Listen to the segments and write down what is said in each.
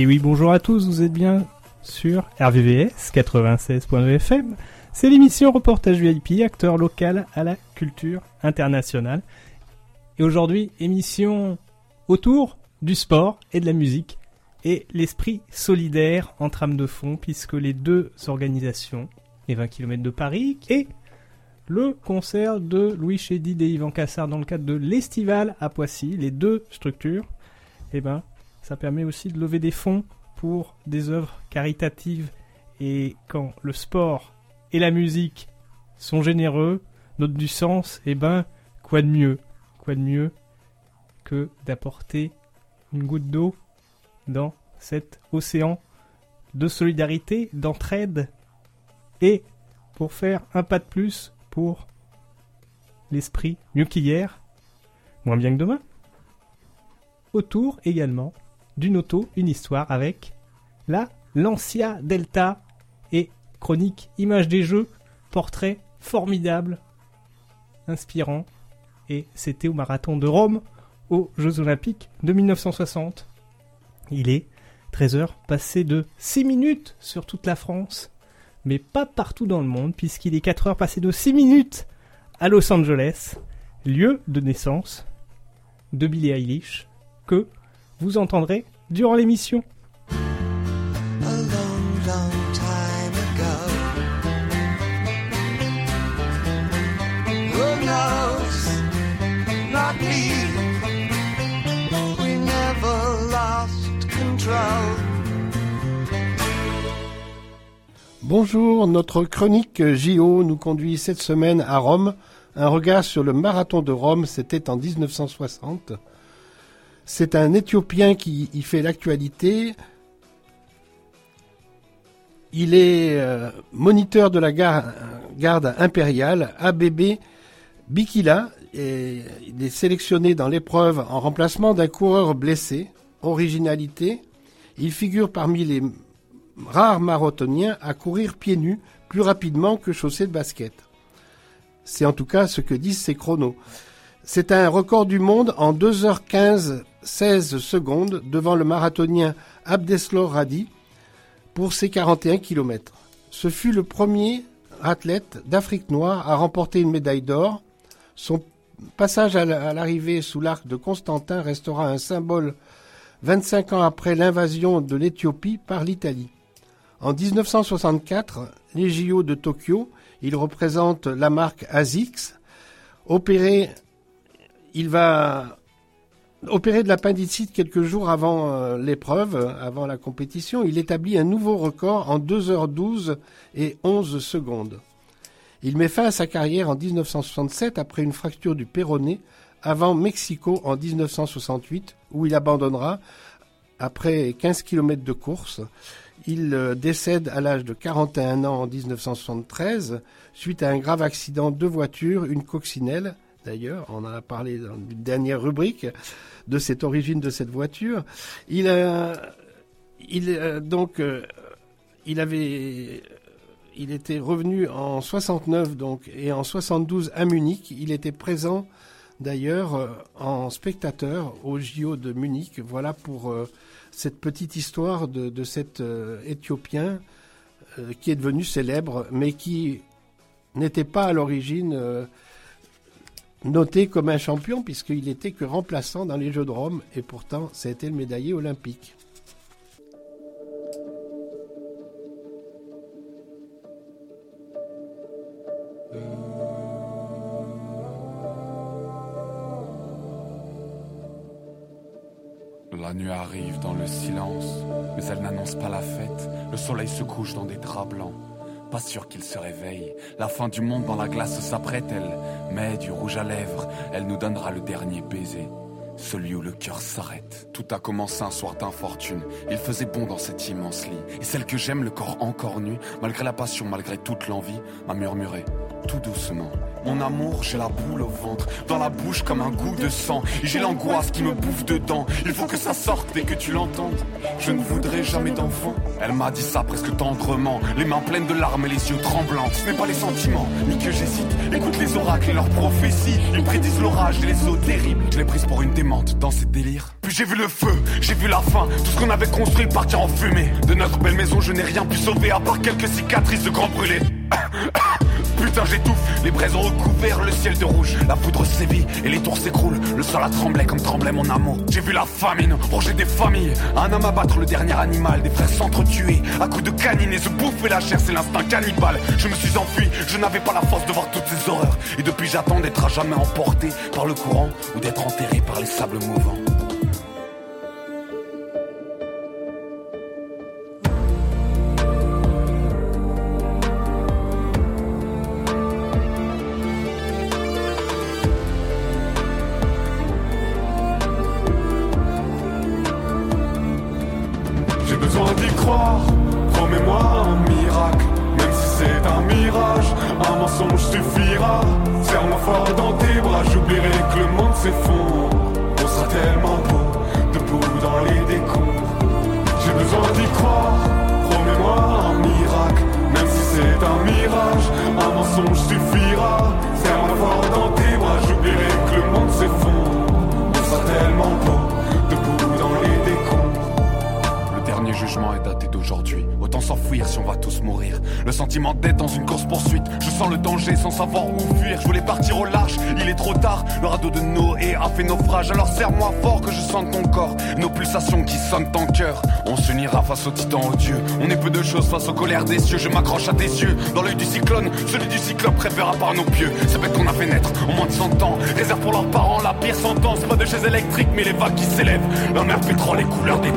Et oui, bonjour à tous, vous êtes bien sur RVVS 96.fm. C'est l'émission Reportage VIP, acteur local à la culture internationale. Et aujourd'hui, émission autour du sport et de la musique et l'esprit solidaire en trame de fond, puisque les deux organisations, les 20 km de Paris et le concert de Louis Chédid et Yvan Cassard dans le cadre de l'Estival à Poissy, les deux structures, eh ben, ça permet aussi de lever des fonds pour des œuvres caritatives. Et quand le sport et la musique sont généreux, notent du sens, eh ben, quoi de mieux? Quoi de mieux que d'apporter une goutte d'eau dans cet océan de solidarité, d'entraide et pour faire un pas de plus pour l'esprit mieux qu'hier, moins bien que demain. Autour également d'une auto, une histoire avec la Lancia Delta et chronique image des jeux, portrait formidable, inspirant. Et c'était au marathon de Rome, aux Jeux Olympiques de 1960. Il est 13h, passé de 6 minutes sur toute la France, mais pas partout dans le monde, puisqu'il est 4 heures passé de 6 minutes à Los Angeles, lieu de naissance de Billie Eilish, que vous entendrez durant l'émission. Bonjour, notre chronique JO nous conduit cette semaine à Rome. Un regard sur le marathon de Rome, c'était en 1960. C'est un Éthiopien qui y fait l'actualité. Il est euh, moniteur de la garde impériale, ABB Bikila, et il est sélectionné dans l'épreuve en remplacement d'un coureur blessé. Originalité, il figure parmi les rares marathoniens à courir pieds nus plus rapidement que chaussés de basket. C'est en tout cas ce que disent ses chronos. C'est un record du monde en 2h15 16 secondes devant le marathonien Abdeslor Radi pour ses 41 km. Ce fut le premier athlète d'Afrique noire à remporter une médaille d'or. Son passage à l'arrivée sous l'arc de Constantin restera un symbole 25 ans après l'invasion de l'Éthiopie par l'Italie. En 1964, les JO de Tokyo, il représente la marque ASICS. Opéré, il va Opéré de l'appendicite quelques jours avant euh, l'épreuve, avant la compétition, il établit un nouveau record en 2h12 et 11 secondes. Il met fin à sa carrière en 1967 après une fracture du péroné avant Mexico en 1968 où il abandonnera après 15 km de course. Il euh, décède à l'âge de 41 ans en 1973 suite à un grave accident de voiture, une coccinelle d'ailleurs, on en a parlé dans une dernière rubrique de cette origine de cette voiture. Il a, il donc, euh, il avait, était revenu en 69 donc et en 72 à Munich. Il était présent d'ailleurs euh, en spectateur au JO de Munich. Voilà pour euh, cette petite histoire de cet Éthiopien qui est devenu célèbre, mais qui n'était pas à l'origine noté comme un champion puisqu'il était que remplaçant dans les Jeux de Rome et pourtant été le médaillé olympique. La nuit arrive dans le silence, mais elle n'annonce pas la fête. Le soleil se couche dans des draps blancs. Pas sûr qu'il se réveille. La fin du monde dans la glace s'apprête, elle. Mais du rouge à lèvres, elle nous donnera le dernier baiser. celui où le cœur s'arrête. Tout a commencé un soir d'infortune. Il faisait bon dans cet immense lit. Et celle que j'aime, le corps encore nu, malgré la passion, malgré toute l'envie, m'a murmuré tout doucement. Mon amour, j'ai la boule au ventre, dans la bouche comme un goût de sang. J'ai l'angoisse qui me bouffe dedans. Il faut que ça sorte et que tu l'entendes. Je ne voudrais jamais d'enfant. Elle m'a dit ça presque tendrement, les mains pleines de larmes et les yeux tremblants. Ce n'est pas les sentiments, ni que j'hésite. Écoute les oracles et leurs prophéties. Ils prédisent l'orage et les eaux terribles. Je l'ai prise pour une démente dans ces délires. Puis j'ai vu le feu, j'ai vu la fin. Tout ce qu'on avait construit partir en fumée. De notre belle maison, je n'ai rien pu sauver à part quelques cicatrices de grands brûlés. Putain, j'étouffe. Les braises ont recouvert le ciel de rouge. La poudre sévit et les tours s'écroulent. Le sol a tremblé comme tremblait mon amour. J'ai vu la famine ronger des familles. Un homme abattre le dernier animal. Des frères s'entretuer à coups de canine et se bouffer la chair. C'est l'instinct cannibale. Je me suis enfui. Je n'avais pas la force de voir toutes ces horreurs. Et depuis, j'attends d'être à jamais emporté par le courant ou d'être enterré par les sables mouvants. Je m'accroche à tes yeux. Dans l'œil du cyclone, celui du cyclope préférera par nos pieux. C'est bête qu'on a fait naître en moins de 100 ans. Réserve pour leurs parents la pire sentence. Pas de chaise électrique, mais les vagues qui s'élèvent. La mer pétrole, les couleurs des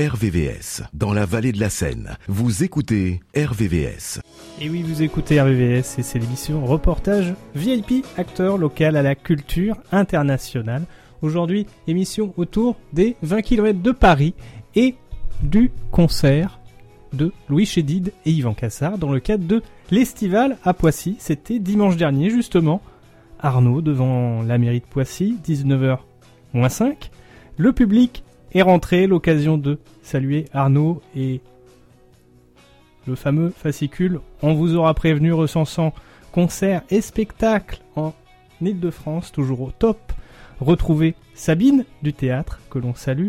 RVVS, dans la vallée de la Seine. Vous écoutez RVVS. Et oui, vous écoutez RVVS et c'est l'émission Reportage VIP, acteur local à la culture internationale. Aujourd'hui, émission autour des 20 km de Paris et du concert de Louis Chédid et Yvan Cassard dans le cadre de l'Estival à Poissy. C'était dimanche dernier, justement. Arnaud devant la mairie de Poissy, 19h 5. Le public est rentré, l'occasion de saluer Arnaud et le fameux fascicule On vous aura prévenu recensant concerts et spectacles en Ile-de-France, toujours au top. Retrouvez Sabine du théâtre, que l'on salue.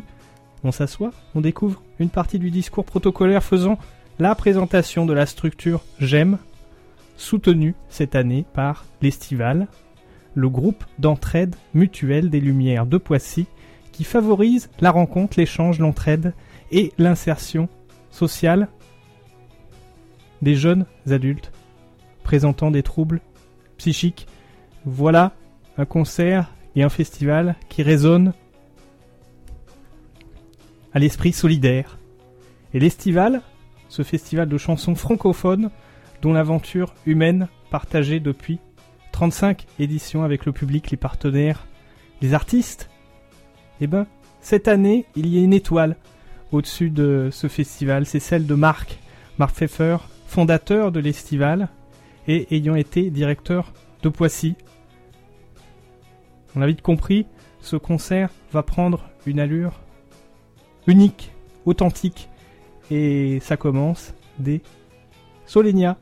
On s'assoit, on découvre une partie du discours protocolaire faisant la présentation de la structure J'aime, soutenue cette année par l'Estival, le groupe d'entraide mutuelle des Lumières de Poissy, favorise la rencontre, l'échange, l'entraide et l'insertion sociale des jeunes adultes présentant des troubles psychiques. Voilà un concert et un festival qui résonne à l'esprit solidaire. Et l'Estival, ce festival de chansons francophones dont l'aventure humaine partagée depuis 35 éditions avec le public, les partenaires, les artistes, eh ben, cette année, il y a une étoile au-dessus de ce festival, c'est celle de Marc, Marc Pfeffer, fondateur de l'Estival et ayant été directeur de Poissy. On a vite compris, ce concert va prendre une allure unique, authentique, et ça commence dès Solenia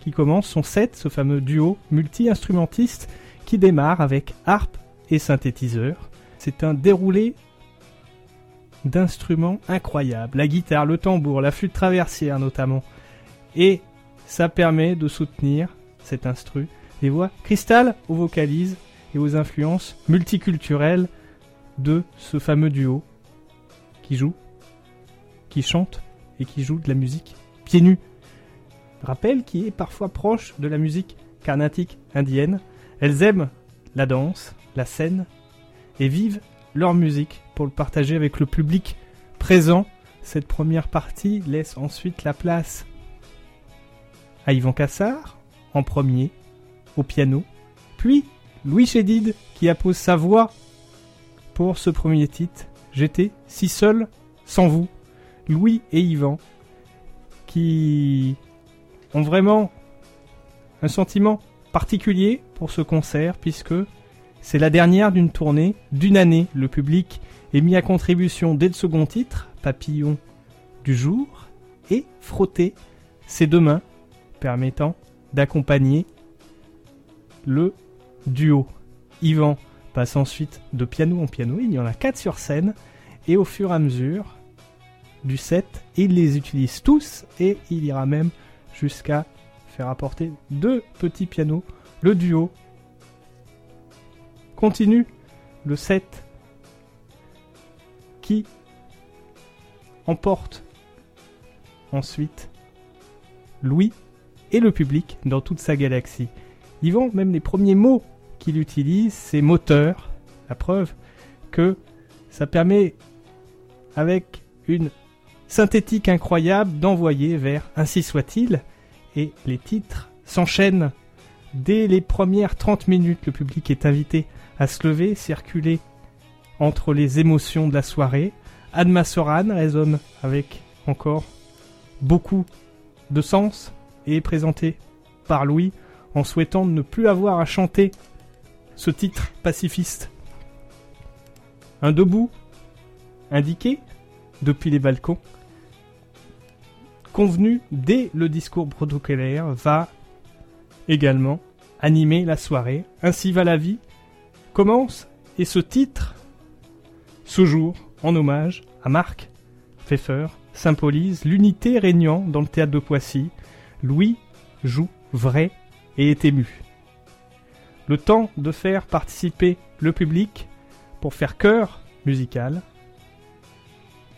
qui commence son set, ce fameux duo multi-instrumentiste qui démarre avec harpe et synthétiseur. C'est un déroulé d'instruments incroyables. La guitare, le tambour, la flûte traversière notamment. Et ça permet de soutenir cet instru. Les voix cristal aux vocalises et aux influences multiculturelles de ce fameux duo qui joue, qui chante et qui joue de la musique pieds nus. Rappel qui est parfois proche de la musique carnatique indienne. Elles aiment la danse, la scène et vivent leur musique pour le partager avec le public présent. Cette première partie laisse ensuite la place à Yvan Cassard en premier au piano, puis Louis Chédid qui appose sa voix pour ce premier titre. J'étais si seul sans vous. Louis et Yvan qui ont vraiment un sentiment particulier pour ce concert puisque c'est la dernière d'une tournée d'une année. Le public est mis à contribution dès le second titre, Papillon du jour, et frotter ses deux mains permettant d'accompagner le duo. Yvan passe ensuite de piano en piano, il y en a quatre sur scène, et au fur et à mesure du set, il les utilise tous, et il ira même jusqu'à faire apporter deux petits pianos. Le duo continue le set qui emporte ensuite Louis et le public dans toute sa galaxie. Yvan, même les premiers mots qu'il utilise, c'est moteur. La preuve que ça permet, avec une synthétique incroyable, d'envoyer vers Ainsi soit-il. Et les titres s'enchaînent. Dès les premières 30 minutes, le public est invité à se lever, circuler entre les émotions de la soirée. Adma Soran résonne avec encore beaucoup de sens et est présenté par Louis en souhaitant ne plus avoir à chanter ce titre pacifiste. Un debout indiqué depuis les balcons, convenu dès le discours protocolaire, va également animer la soirée. Ainsi va la vie. Commence et ce titre, ce jour, en hommage à Marc Pfeffer, symbolise l'unité régnant dans le théâtre de Poissy. Louis joue vrai et est ému. Le temps de faire participer le public pour faire chœur musical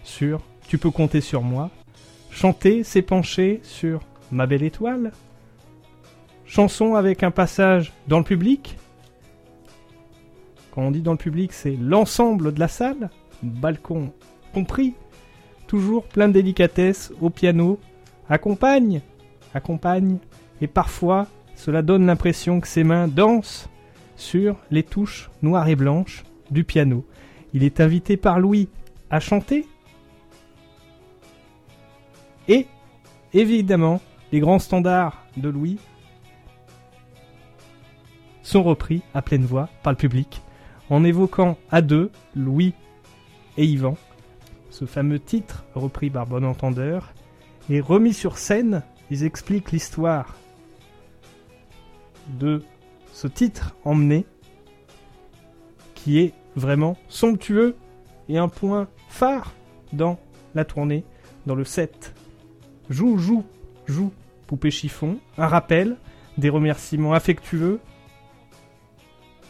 sur Tu peux compter sur moi, chanter s'épancher sur Ma belle étoile, chanson avec un passage dans le public. Quand on dit dans le public, c'est l'ensemble de la salle, balcon compris, toujours plein de délicatesse au piano, accompagne, accompagne, et parfois cela donne l'impression que ses mains dansent sur les touches noires et blanches du piano. Il est invité par Louis à chanter. Et, évidemment, les grands standards de Louis sont repris à pleine voix par le public en évoquant à deux Louis et Yvan. Ce fameux titre, repris par Bon Entendeur, est remis sur scène. Ils expliquent l'histoire de ce titre emmené qui est vraiment somptueux et un point phare dans la tournée, dans le set. Joue, joue, joue, poupée chiffon, un rappel, des remerciements affectueux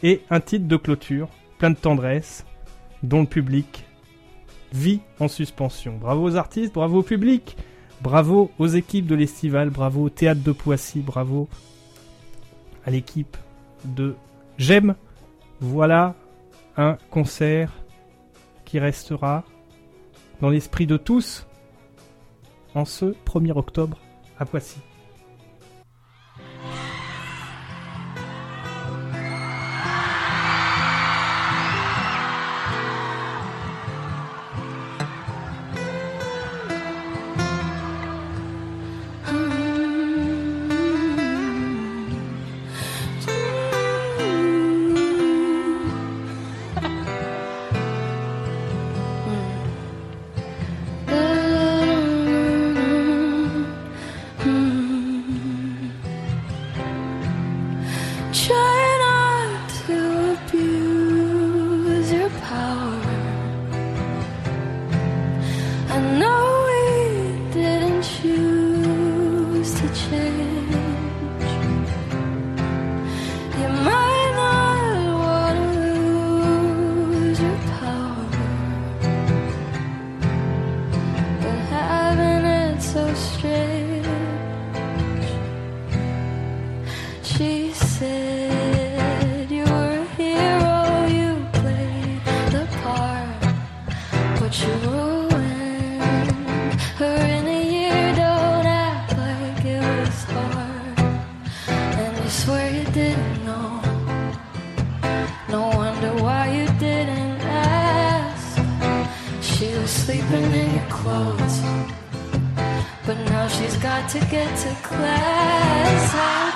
et un titre de clôture plein de tendresse dont le public vit en suspension. Bravo aux artistes, bravo au public, bravo aux équipes de l'Estival, bravo au théâtre de Poissy, bravo à l'équipe de J'aime. Voilà un concert qui restera dans l'esprit de tous en ce 1er octobre à Poissy. She's got to get to class.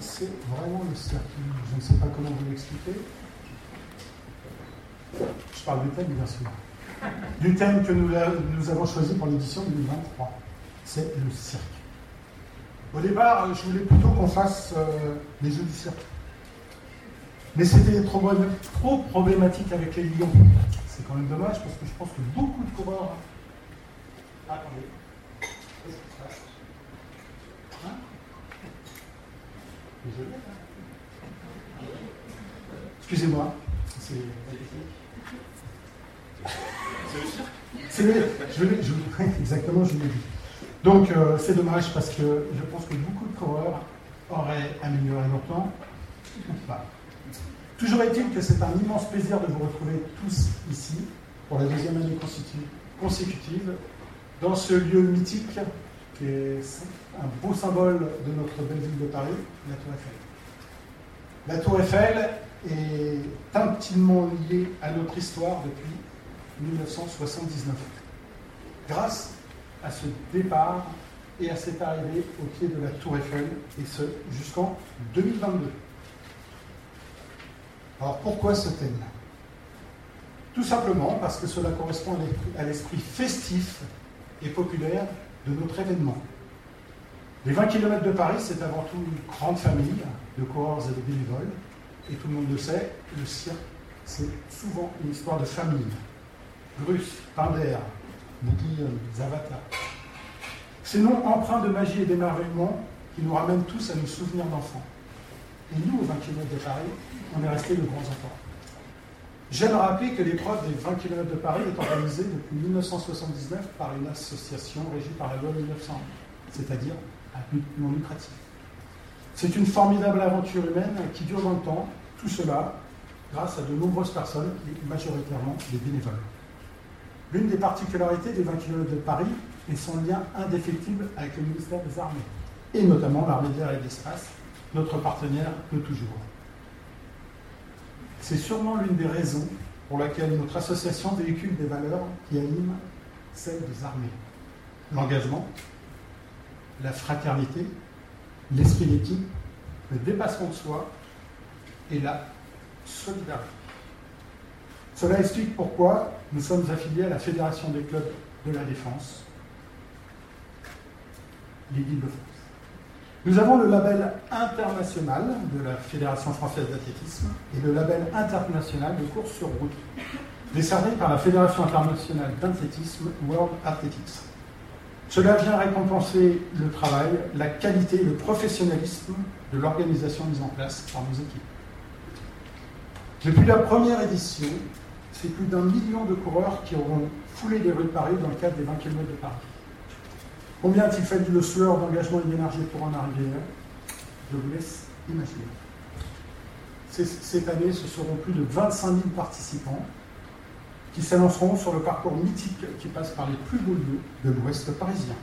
C'est vraiment le cirque. Je ne sais pas comment vous l'expliquer. Je parle du thème, bien sûr. Du thème que nous, avons choisi pour l'édition 2023. C'est le cirque. Au départ, je voulais plutôt qu'on fasse euh, les jeux du cirque. Mais c'était trop, problématique avec les lions. C'est quand même dommage parce que je pense que beaucoup de coureurs. Ah, attendez. Qu'est-ce qui se passe Hein Désolé. Excusez-moi. C'est c'est le l'ai- je exactement, je l'ai dit. Donc, euh, c'est dommage parce que je pense que beaucoup de coureurs auraient amélioré leur pas. Toujours est-il que c'est un immense plaisir de vous retrouver tous ici pour la deuxième année consécutive dans ce lieu mythique qui est un beau symbole de notre belle ville de Paris, la Tour Eiffel. La Tour Eiffel est intimement liée à notre histoire depuis 1979. Grâce à ce départ et à cette arrivée au pied de la Tour Eiffel, et ce jusqu'en 2022. Alors pourquoi ce thème Tout simplement parce que cela correspond à l'esprit festif et populaire de notre événement. Les 20 km de Paris, c'est avant tout une grande famille de coureurs et de bénévoles. Et tout le monde le sait, le cirque, c'est souvent une histoire de famille. Bruce, Pinder, Guillaume, Zavata. Ces noms empreints de magie et d'émerveillement qui nous ramènent tous à nos souvenirs d'enfants. Et nous, aux 20 km de Paris, on est restés de grands enfants. J'aime rappeler que l'épreuve des 20 km de Paris est organisée depuis 1979 par une association régie par la loi 1901, c'est-à-dire non lucratif. C'est une formidable aventure humaine qui dure dans le temps, tout cela grâce à de nombreuses personnes et majoritairement des bénévoles. L'une des particularités des 20 km de Paris est son lien indéfectible avec le ministère des Armées, et notamment l'armée de l'air et l'espace, notre partenaire de toujours. C'est sûrement l'une des raisons pour laquelle notre association véhicule des valeurs qui animent celles des armées. L'engagement, la fraternité, l'esprit d'équipe, le dépassement de soi et la solidarité. Cela explique pourquoi nous sommes affiliés à la Fédération des clubs de la défense, les de France. Nous avons le label international de la Fédération française d'athlétisme et le label international de course sur route, décerné par la Fédération internationale d'athlétisme World Athletics. Cela vient récompenser le travail, la qualité et le professionnalisme de l'organisation mise en place par nos équipes. Depuis la première édition, c'est plus d'un million de coureurs qui auront foulé les rues de Paris dans le cadre des 20 km de Paris. Combien a-t-il fallu de sueur, d'engagement et d'énergie pour en arriver là? Je vous laisse imaginer. Cette année, ce seront plus de 25 000 participants qui s'annonceront sur le parcours mythique qui passe par les plus beaux lieux de l'Ouest parisien.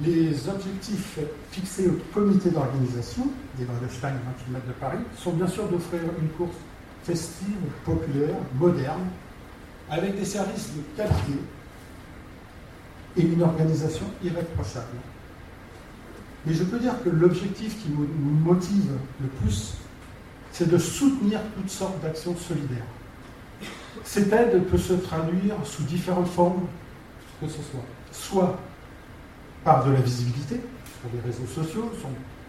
Les objectifs fixés au comité d'organisation des Waldestein 20 km de Paris sont bien sûr d'offrir une course festive, populaire, moderne, avec des services de qualité et une organisation irréprochable. Mais je peux dire que l'objectif qui nous motive le plus, c'est de soutenir toutes sortes d'actions solidaires. Cette aide peut se traduire sous différentes formes que ce soit. Soit par de la visibilité sur les réseaux sociaux,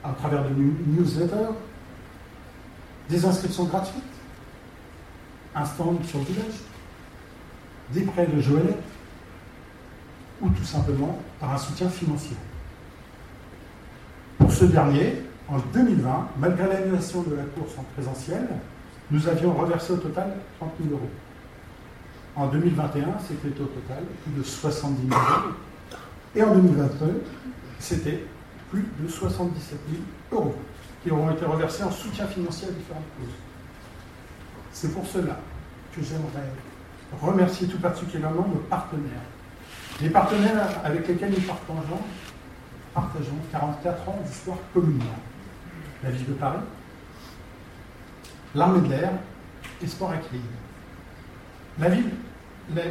à travers de newsletters, des inscriptions gratuites, un stand sur le village, des prêts de Joël, ou tout simplement par un soutien financier. Pour ce dernier, en 2020, malgré l'annulation de la course en présentiel, nous avions reversé au total 30 000 euros. En 2021, c'était au total plus de 70 000 euros. Et en 2022, c'était plus de 77 000 euros qui auront été reversés en soutien financier à différentes causes. C'est pour cela que j'aimerais remercier tout particulièrement nos partenaires. Les partenaires avec lesquels nous partageons, partageons 44 ans d'histoire commune. La ville de Paris, l'armée de l'air et Sport. La ville,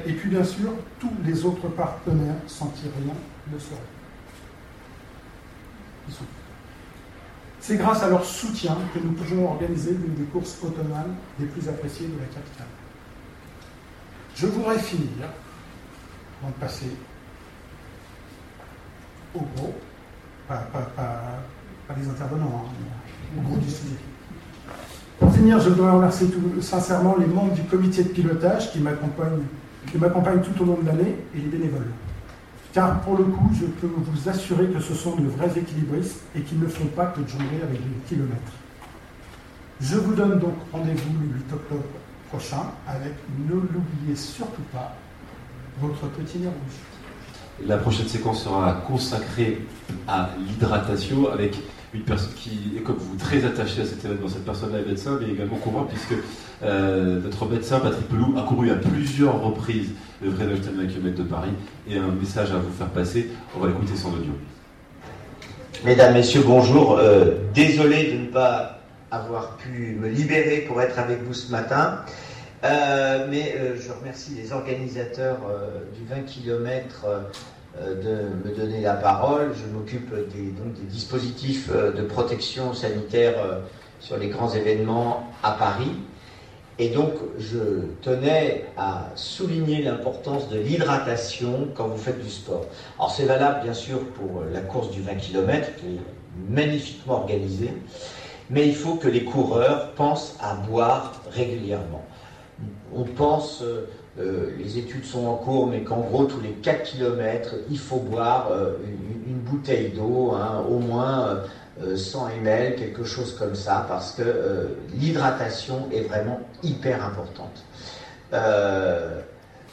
et puis bien sûr, tous les autres partenaires rien ne serait. C'est grâce à leur soutien que nous pouvons organiser l'une des courses automnales les plus appréciées de la capitale. Je voudrais finir, avant de passer au gros, pas, les intervenants, hein, au gros du sujet. Pour finir, je dois remercier sincèrement les membres du comité de pilotage qui m'accompagnent tout au long de l'année et les bénévoles. Car pour le coup, je peux vous assurer que ce sont de vrais équilibristes et qu'ils ne font pas que de jongler avec les kilomètres. Je vous donne donc rendez-vous le 8 octobre prochain avec, ne l'oubliez surtout pas, votre petit nez rouge. La prochaine séquence sera consacrée à l'hydratation avec une personne qui est comme vous très attachée à cet événement. Cette personne-là est médecin, mais également coureur, puisque euh, notre médecin, Patrick Pelou, a couru à plusieurs reprises le vrai 20 km de Paris et un message à vous faire passer. On va écouter son audio. Mesdames, Messieurs, bonjour. Euh, désolé de ne pas avoir pu me libérer pour être avec vous ce matin. Euh, mais je remercie les organisateurs du 20 km de me donner la parole. Je m'occupe des, des dispositifs de protection sanitaire sur les grands événements à Paris. Et donc, je tenais à souligner l'importance de l'hydratation quand vous faites du sport. Alors, c'est valable, bien sûr, pour la course du 20 km, qui est magnifiquement organisée, mais il faut que les coureurs pensent à boire régulièrement. On pense, euh, les études sont en cours, mais qu'en gros, tous les 4 km, il faut boire euh, une, bouteille d'eau, hein, au moins. Euh, 100 euh, ml, quelque chose comme ça, parce que l'hydratation est vraiment hyper importante.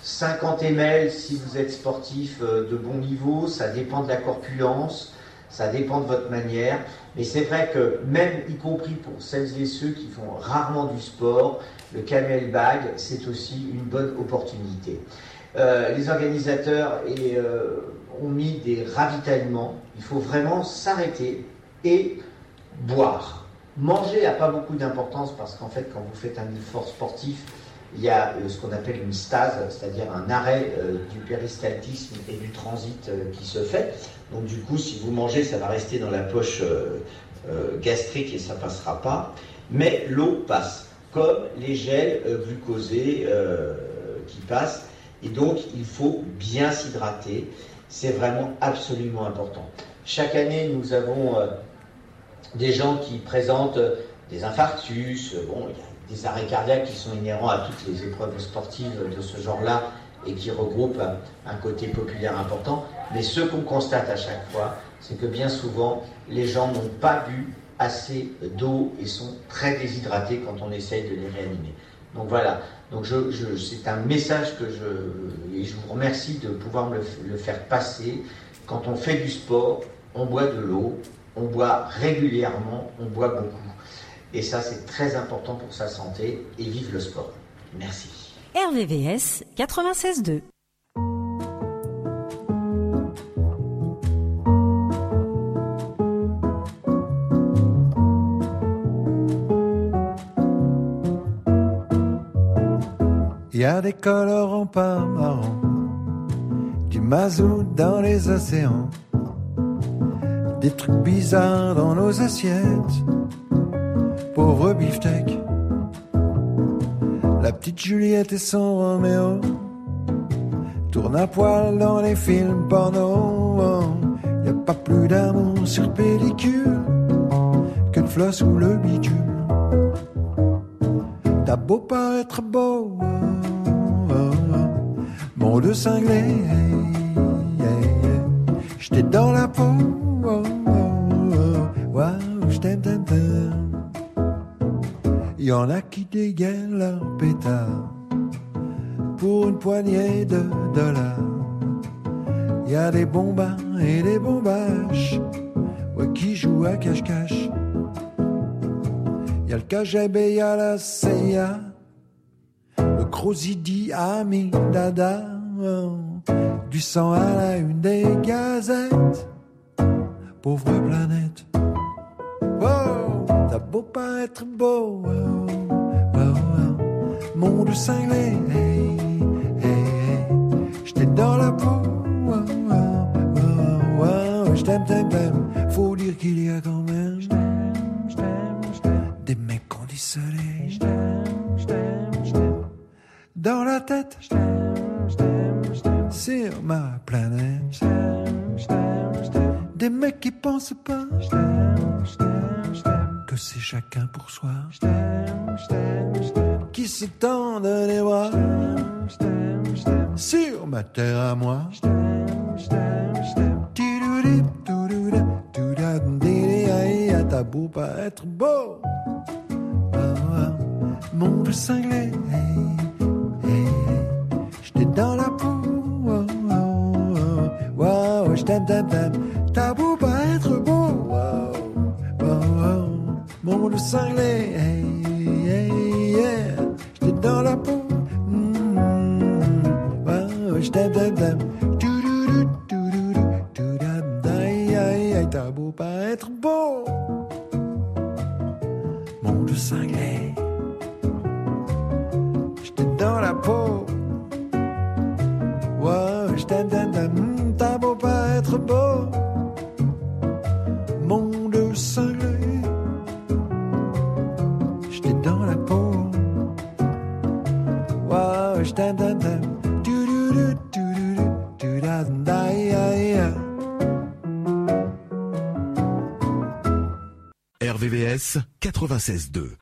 50 euh, ml si vous êtes sportif de bon niveau, ça dépend de la corpulence, ça dépend de votre manière, mais c'est vrai que même y compris pour celles et ceux qui font rarement du sport, le camel bag, c'est aussi une bonne opportunité. les organisateurs ont mis des ravitaillements. Il faut vraiment s'arrêter et boire. Manger n'a pas beaucoup d'importance parce qu'en fait, quand vous faites un effort sportif, il y a euh, ce qu'on appelle une stase, c'est-à-dire un arrêt euh, du péristaltisme et du transit euh, qui se fait. Donc du coup, si vous mangez, ça va rester dans la poche euh, euh, gastrique et ça passera pas. Mais l'eau passe, comme les gels euh, glucosés qui passent. Et donc, il faut bien s'hydrater. C'est vraiment absolument important. Chaque année, nous avons des gens qui présentent des infarctus, bon, il y a des arrêts cardiaques qui sont inhérents à toutes les épreuves sportives de ce genre-là et qui regroupent un, côté populaire important. Mais ce qu'on constate à chaque fois, c'est que bien souvent, les gens n'ont pas bu assez d'eau et sont très déshydratés quand on essaye de les réanimer. Donc voilà, donc c'est un message que je, et je vous remercie de pouvoir me le, le faire passer. Quand on fait du sport, on boit de l'eau, on boit régulièrement, on boit beaucoup. Et ça, c'est très important pour sa santé et vive le sport. Merci. RVVS 96.2. Il y a des colorants pas marrants, du mazout dans les océans, des trucs bizarres dans nos assiettes, petite Juliette et son Roméo tournent à poil dans les films porno. Y a pas plus d'amour sur pellicule que le floss ou le bitume. T'as beau paraître beau, oh, oh, oh, monde cinglé, j'étais dans la peau, Y en a qui dégainent leur pétard pour une poignée de dollars. Y a des bombins et des bombaches ouais, qui jouent à cache-cache. Y a le KGB, y a la CIA, le Crozidi, Ami, Dada, oh, du sang à la une des gazettes, pauvre planète. Oh, t'as beau pas être beau, oh, monde cinglé, dans la peau, oh, oh, oh, t'aime, t'aime, faut dire qu'il y a quand même des mecs conditionnés dans la tête sur ma planète des mecs qui pensent pas que c'est chacun pour soi qui se tendent les bras sur ma terre à moi T'as beau pas être beau monde cinglé j'étais dans la peau. Wow, j't'aime, t'aime, t'aime T'as beau pas être beau cinglé 96.2.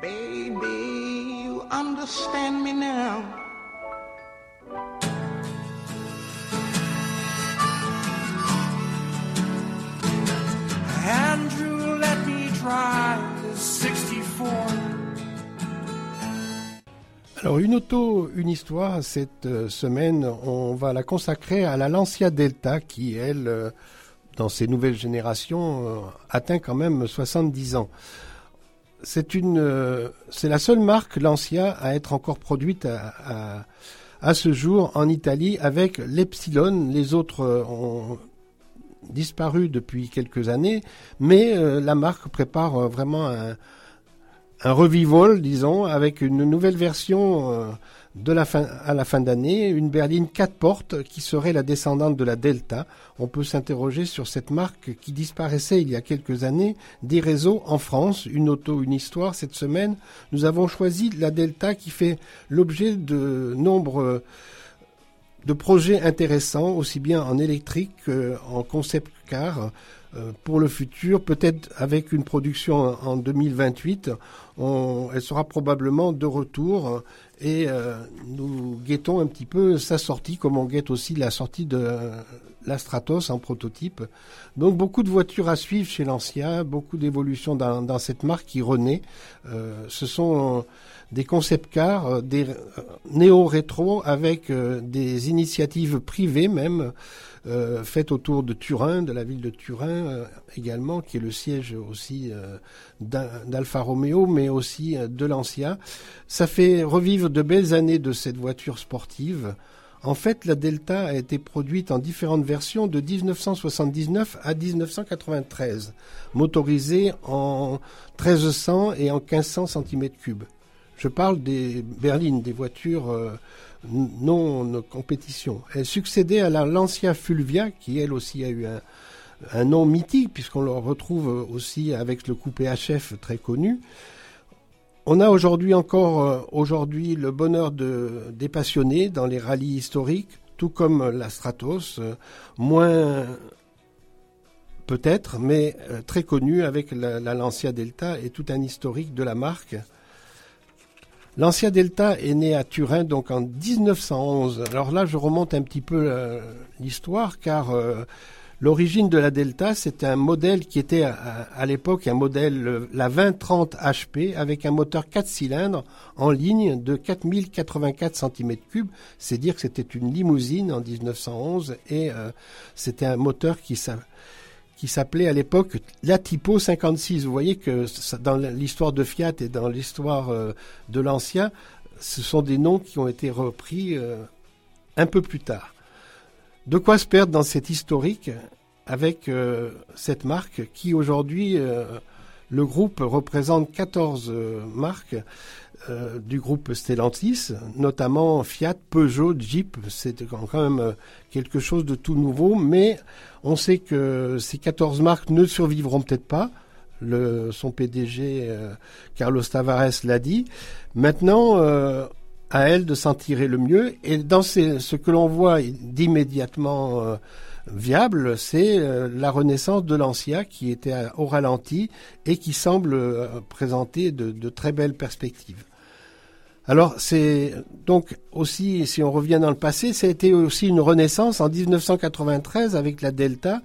Baby, you understand me now. Andrew, let me try the 64. Alors une auto, une histoire, cette euh, semaine, on va la consacrer à la Lancia Delta qui, elle, euh, dans ces nouvelles générations, euh, atteint quand même 70 ans. C'est une, euh, c'est la seule marque Lancia à être encore produite à, à, ce jour en Italie avec l'Epsilon. Les autres euh, ont disparu depuis quelques années, mais la marque prépare vraiment un, un revival, disons, avec une nouvelle version de la fin, à la fin d'année, une berline 4 portes qui serait la descendante de la Delta. On peut s'interroger sur cette marque qui disparaissait il y a quelques années des réseaux en France. Une auto, une histoire. Cette semaine, nous avons choisi la Delta qui fait l'objet de nombreux de projets intéressants, aussi bien en électrique qu'en concept car euh, pour le futur, peut-être avec une production en, en 2028. On, elle sera probablement de retour euh, et euh, nous guettons un petit peu sa sortie, comme on guette aussi la sortie de la Stratos en prototype. Donc beaucoup de voitures à suivre chez Lancia, beaucoup d'évolutions dans, dans cette marque qui renaît. Euh, ce sont des concept cars, euh, des néo-rétro avec euh, des initiatives privées même euh, faites autour de Turin, de la ville de Turin euh, également, qui est le siège aussi euh, d'A- d'Alfa Romeo, mais aussi euh, de Lancia. Ça fait revivre de belles années de cette voiture sportive. En fait, la Delta a été produite en différentes versions de 1979 à 1993, motorisée en 1300 et en 1500 cm3. Je parle des berlines, des voitures euh, non de compétition. Elle succédait à la Lancia Fulvia, qui elle aussi a eu un, nom mythique, puisqu'on le retrouve aussi avec le coupé HF très connu. On a aujourd'hui encore euh, le bonheur de, des passionnés dans les rallyes historiques, tout comme la Stratos, euh, moins peut-être, mais très connu avec la Lancia Delta et tout un historique de la marque. Lancia Delta est né à Turin donc en 1911. Alors là, je remonte un petit peu euh, l'histoire car euh, l'origine de la Delta, c'était un modèle qui était à, à l'époque un modèle euh, la 2030 HP avec un moteur 4 cylindres en ligne de 4084 cm3. C'est dire que c'était une limousine en 1911 et euh, c'était un moteur qui s'a- qui s'appelait à l'époque la Typo 56. Vous voyez que dans l'histoire de Fiat et dans l'histoire euh, de l'ancien, ce sont des noms qui ont été repris euh, un peu plus tard. De quoi se perdre dans cet historique avec euh, cette marque qui aujourd'hui, le groupe représente 14 euh, marques euh, du groupe Stellantis, notamment Fiat, Peugeot, Jeep, c'est quand même euh, quelque chose de tout nouveau, mais on sait que ces 14 marques ne survivront peut-être pas. Le, son PDG, euh, Carlos Tavares, l'a dit. Maintenant, à elle de s'en tirer le mieux. Et dans ce que l'on voit d'immédiatement viable, c'est euh, la renaissance de l'Ancia qui était au ralenti et qui semble euh, présenter de, de très belles perspectives. Alors c'est donc aussi, si on revient dans le passé, été aussi une renaissance en 1993 avec la Delta,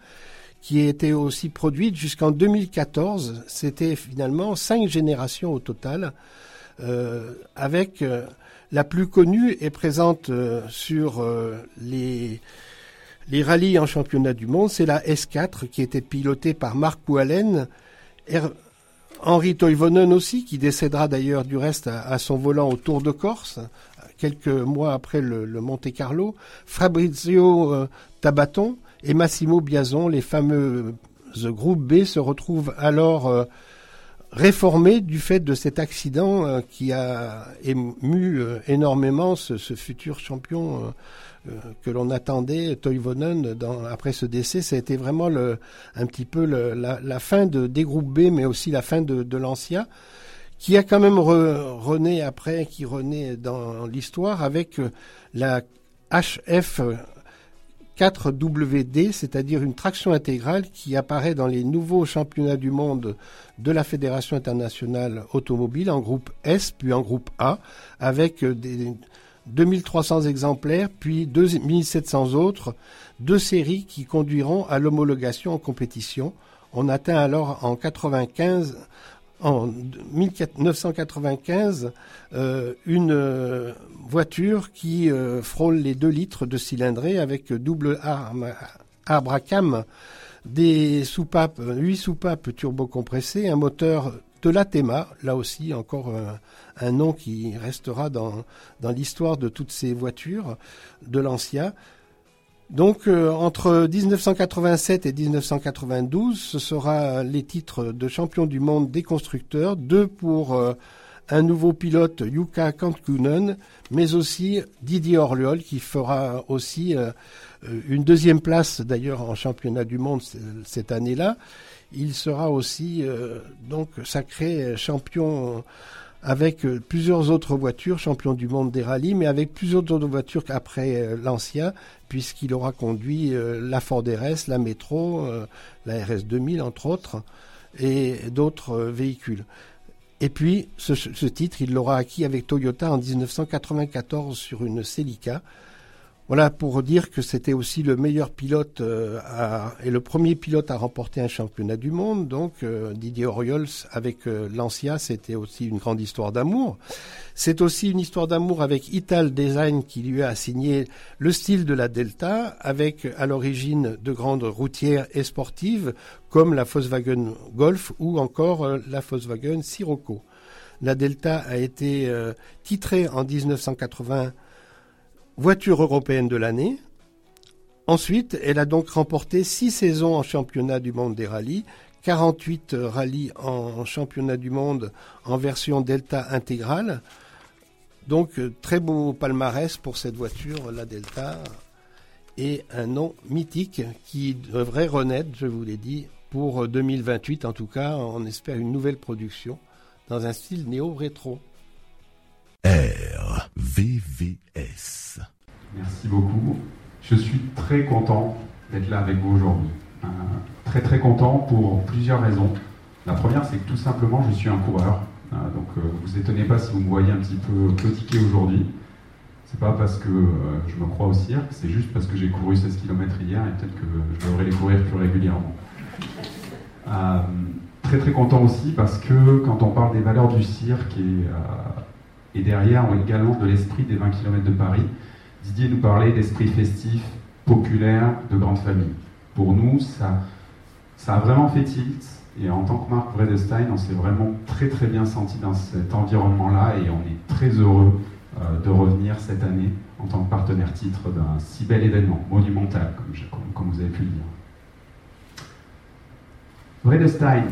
qui été aussi produite jusqu'en 2014. C'était finalement cinq générations au total, euh, avec euh, la plus connue et présente sur les les rallyes en championnat du monde, c'est la S4 qui était pilotée par Wallén, Her- Henri Toivonen aussi, qui décédera d'ailleurs du reste à, son volant au Tour de Corse, quelques mois après le, Monte Carlo, Fabrizio euh, Tabaton et Massimo Biazon, les fameux euh, groupes B, se retrouvent alors euh, réformés du fait de cet accident qui a ému énormément ce, futur champion que l'on attendait, Toivonen, dans, après ce décès, ça a été vraiment un petit peu la fin de, des groupes B, mais aussi la fin de, de l'Ancia, qui a quand même re- rené après, qui renaît dans l'histoire avec euh, la HF 4WD, c'est-à-dire une traction intégrale qui apparaît dans les nouveaux championnats du monde de la Fédération internationale automobile en groupe S puis en groupe A avec euh, des 2300 exemplaires puis 2700 autres, deux séries qui conduiront à l'homologation en compétition. On atteint alors en 95 en 1995 euh, une euh, voiture qui euh, frôle les 2 litres de cylindrée avec double arme- arbre à cam, des soupapes, 8 soupapes turbocompressées, un moteur de l'Atema, là aussi encore un, nom qui restera dans, l'histoire de toutes ces voitures de l'Ancia. Donc euh, entre 1987 et 1992, ce sera les titres de champion du monde des constructeurs, deux pour euh, un nouveau pilote Yuka Kantkunen, mais aussi Didier Orliol qui fera aussi euh, une deuxième place d'ailleurs en championnat du monde cette année-là. Il sera aussi euh, donc sacré champion avec euh, plusieurs autres voitures, champion du monde des rallyes, mais avec plusieurs autres voitures qu'après euh, l'ancien, puisqu'il aura conduit la Ford RS, la Metro, euh, la RS 2000 entre autres, et d'autres véhicules. Et puis, ce, ce titre, il l'aura acquis avec Toyota en 1994 sur une Celica. Voilà pour dire que c'était aussi le meilleur pilote euh, et le premier pilote à remporter un championnat du monde. Donc euh, Didier Oriols avec euh, Lancia, c'était aussi une grande histoire d'amour. C'est aussi une histoire d'amour avec Ital Design qui lui a assigné le style de la Delta avec à l'origine de grandes routières et sportives comme la Volkswagen Golf ou encore la Volkswagen Sirocco. La Delta a été titrée en 1980 voiture européenne de l'année. Ensuite, elle a donc remporté six saisons en championnat du monde des rallyes, 48 rallyes en championnat du monde en version Delta intégrale. Donc, euh, très beau palmarès pour cette voiture, la Delta, et un nom mythique qui devrait renaître, je vous l'ai dit, pour 2028 en tout cas. On espère une nouvelle production dans un style néo-rétro. RVVS. Merci beaucoup. Je suis très content d'être là avec vous aujourd'hui. Euh, très très content pour plusieurs raisons. La première, c'est que tout simplement, je suis un coureur. Euh, donc, euh, vous étonnez pas si vous me voyez un petit peu claudiquer aujourd'hui. C'est pas parce que euh, je me crois au cirque, c'est juste parce que j'ai couru 16 km hier et peut-être que je devrais les courir plus régulièrement. Euh, très très content aussi parce que quand on parle des valeurs du cirque et, et derrière également de l'esprit des 20 km de Paris, Didier nous parlait d'esprit festif, populaire, de grande famille. Pour nous, ça, ça a vraiment fait tilt. Et en tant que marque Vredestein, on s'est vraiment très très bien senti dans cet environnement-là et on est très heureux euh, de revenir cette année en tant que partenaire titre d'un si bel événement, monumental, comme- comme vous avez pu le dire. Vredestein.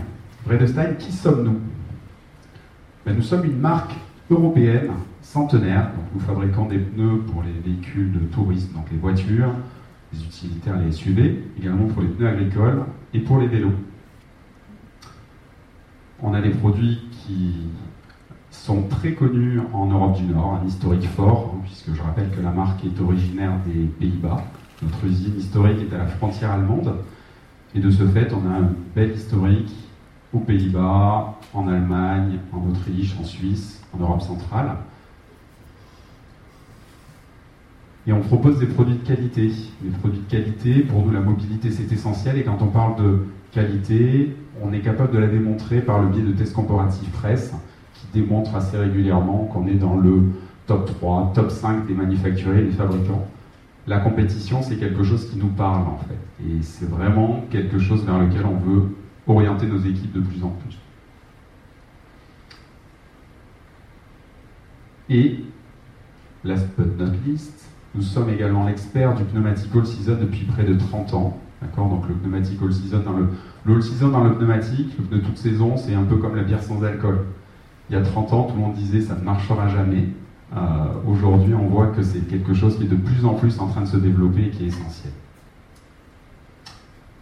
Vredestein, qui sommes-nous? Ben, Nous sommes une marque européenne centenaire. Donc, nous fabriquons des pneus pour les véhicules de tourisme, donc les voitures, les utilitaires, les SUV, également pour les pneus agricoles et pour les vélos. On a des produits qui sont très connus en Europe du Nord, un historique fort, hein, puisque je rappelle que la marque est originaire des Pays-Bas. Notre usine historique est à la frontière allemande. Et de ce fait, on a un bel historique aux Pays-Bas, en Allemagne, en Autriche, en Suisse, en Europe centrale. Et on propose des produits de qualité. Des produits de qualité, pour nous, la mobilité, c'est essentiel. Et quand on parle de qualité, on est capable de la démontrer par le biais de tests comparatifs presse, qui démontrent assez régulièrement qu'on est dans le top 3, top 5 des manufacturiers et des fabricants. La compétition, c'est quelque chose qui nous parle, en fait. Et c'est vraiment quelque chose vers lequel on veut orienter nos équipes de plus en plus. Et, last but not least, nous sommes également l'expert du pneumatic all season depuis près de 30 ans. D'accord? Donc le pneumatic all season dans le, season dans le pneumatique, le pneu toute saison, c'est un peu comme la bière sans alcool. Il y a 30 ans, tout le monde disait ça ne marchera jamais. Euh, Aujourd'hui, on voit que c'est quelque chose qui est de plus en plus en train de se développer et qui est essentiel.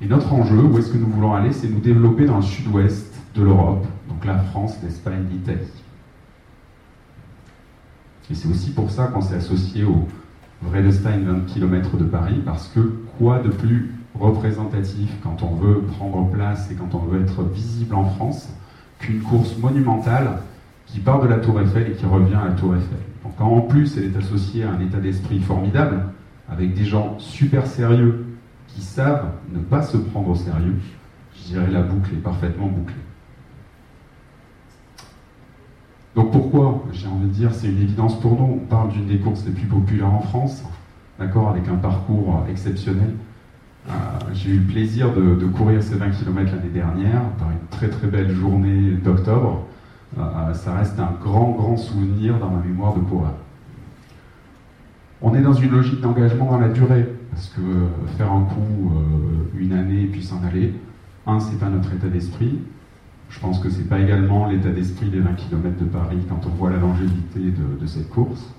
Et notre enjeu, où est-ce que nous voulons aller, c'est nous développer dans le sud-ouest de l'Europe, donc la France, l'Espagne, l'Italie. Et c'est aussi pour ça qu'on s'est associé au Vredestein 20 km de Paris, parce que quoi de plus représentatif quand on veut prendre place et quand on veut être visible en France qu'une course monumentale qui part de la Tour Eiffel et qui revient à la Tour Eiffel. Donc quand en plus elle est associée à un état d'esprit formidable, avec des gens super sérieux qui savent ne pas se prendre au sérieux, je dirais la boucle est parfaitement bouclée. Donc pourquoi J'ai envie de dire, c'est une évidence pour nous. On parle d'une des courses les plus populaires en France, d'accord, avec un parcours exceptionnel. Euh, J'ai eu le plaisir de, courir ces 20 km l'année dernière par une très très belle journée d'octobre. Euh, ça reste un grand grand souvenir dans ma mémoire de coureur. On est dans une logique d'engagement dans la durée. parce que euh, faire un coup euh, une année et puis s'en aller, un, c'est pas notre état d'esprit. Je pense que c'est pas également l'état d'esprit des 20 km de Paris quand on voit la longévité de, de cette course.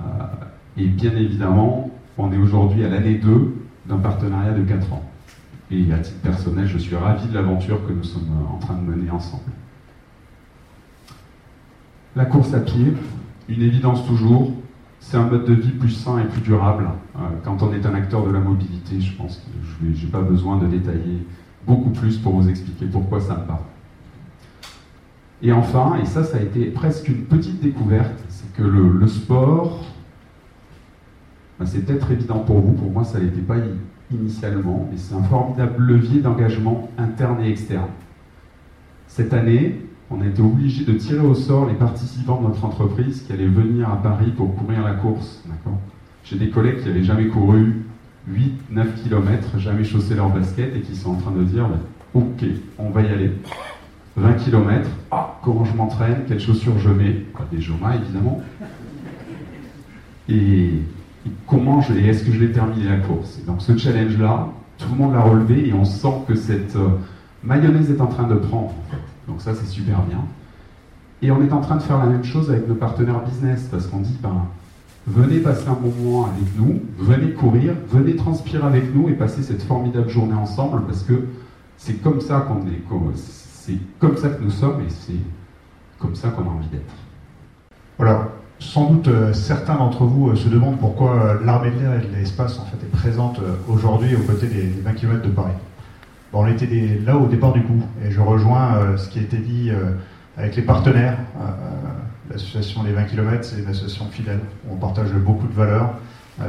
Euh, et bien évidemment, on est aujourd'hui à l'année 2 d'un partenariat de 4 ans. Et à titre personnel, je suis ravi de l'aventure que nous sommes en train de mener ensemble. La course à pied, une évidence toujours, c'est un mode de vie plus sain et plus durable. Euh, quand on est un acteur de la mobilité, je pense que je n'ai pas besoin de détailler beaucoup plus pour vous expliquer pourquoi ça me parle. Et enfin, et ça, ça a été presque une petite découverte, c'est que le, sport, ben, c'est peut-être évident pour vous, pour moi ça ne l'était pas initialement, mais c'est un formidable levier d'engagement interne et externe. Cette année, on a été obligé de tirer au sort les participants de notre entreprise qui allaient venir à Paris pour courir la course. J'ai des collègues qui n'avaient jamais couru 8, 9 km, jamais chaussé leur basket et qui sont en train de dire ben, Ok, on va y aller. 20 km, ah, comment je m'entraîne, quelles chaussures je mets, des Joma évidemment. Et, comment je est-ce que je vais terminer la course? Donc ce challenge-là, tout le monde l'a relevé et on sent que cette euh, mayonnaise est en train de prendre. Donc ça, c'est super bien. Et on est en train de faire la même chose avec nos partenaires business, parce qu'on dit, ben, venez passer un bon moment avec nous, venez courir, venez transpirer avec nous et passer cette formidable journée ensemble, parce que c'est comme ça qu'on est, c'est comme ça que nous sommes et c'est comme ça qu'on a envie d'être. Voilà. Sans doute, euh, certains d'entre vous euh, se demandent pourquoi euh, l'armée de l'air et de l'espace en fait, est présente aujourd'hui aux côtés des 20 km de Paris. Bon, on était là au départ du coup, et je rejoins ce qui a été dit avec les partenaires. L'association des 20 km, c'est une association fidèle, on partage beaucoup de valeurs.